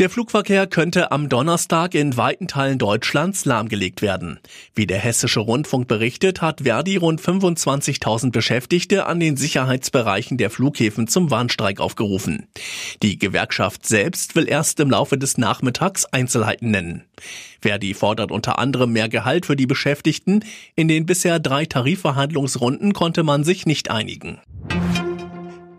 Der Flugverkehr könnte am Donnerstag in weiten Teilen Deutschlands lahmgelegt werden. Wie der Hessische Rundfunk berichtet, hat Verdi rund 25.000 Beschäftigte an den Sicherheitsbereichen der Flughäfen zum Warnstreik aufgerufen. Die Gewerkschaft selbst will erst im Laufe des Nachmittags Einzelheiten nennen. Verdi fordert unter anderem mehr Gehalt für die Beschäftigten. In den bisher drei Tarifverhandlungsrunden konnte man sich nicht einigen.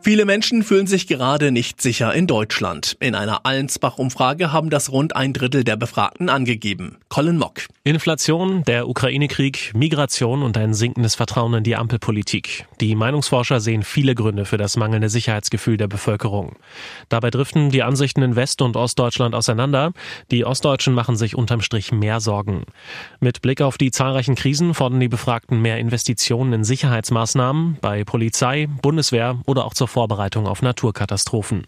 Viele Menschen fühlen sich gerade nicht sicher in Deutschland. In einer Allensbach-Umfrage haben das rund ein Drittel der Befragten angegeben. Colin Mock. Inflation, der Ukraine-Krieg, Migration und ein sinkendes Vertrauen in die Ampelpolitik. Die Meinungsforscher sehen viele Gründe für das mangelnde Sicherheitsgefühl der Bevölkerung. Dabei driften die Ansichten in West- und Ostdeutschland auseinander. Die Ostdeutschen machen sich unterm Strich mehr Sorgen. Mit Blick auf die zahlreichen Krisen fordern die Befragten mehr Investitionen in Sicherheitsmaßnahmen bei Polizei, Bundeswehr oder auch zur Vorbereitung auf Naturkatastrophen.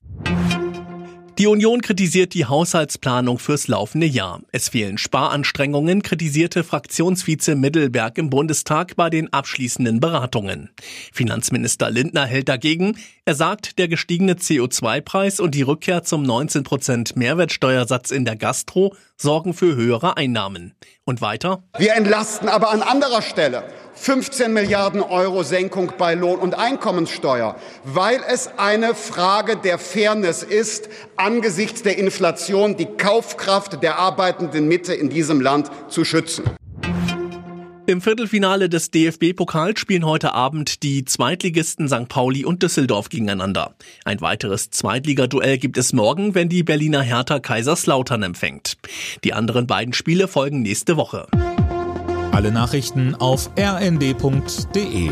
Die Union kritisiert die Haushaltsplanung fürs laufende Jahr. Es fehlen Sparanstrengungen, kritisierte Fraktionsvize Mittelberg im Bundestag bei den abschließenden Beratungen. Finanzminister Lindner hält dagegen. Er sagt, der gestiegene CO2-Preis und die Rückkehr zum 19% Mehrwertsteuersatz in der Gastro sorgen für höhere Einnahmen. Und weiter? Wir entlasten aber an anderer Stelle 15 Milliarden Euro Senkung bei Lohn- und Einkommenssteuer, weil es eine Frage der Fairness ist, angesichts der Inflation die Kaufkraft der arbeitenden Mitte in diesem Land zu schützen. Im Viertelfinale des DFB-Pokals spielen heute Abend die Zweitligisten St. Pauli und Düsseldorf gegeneinander. Ein weiteres Zweitligaduell gibt es morgen, wenn die Berliner Hertha Kaiserslautern empfängt. Die anderen beiden Spiele folgen nächste Woche. Alle Nachrichten auf rnd.de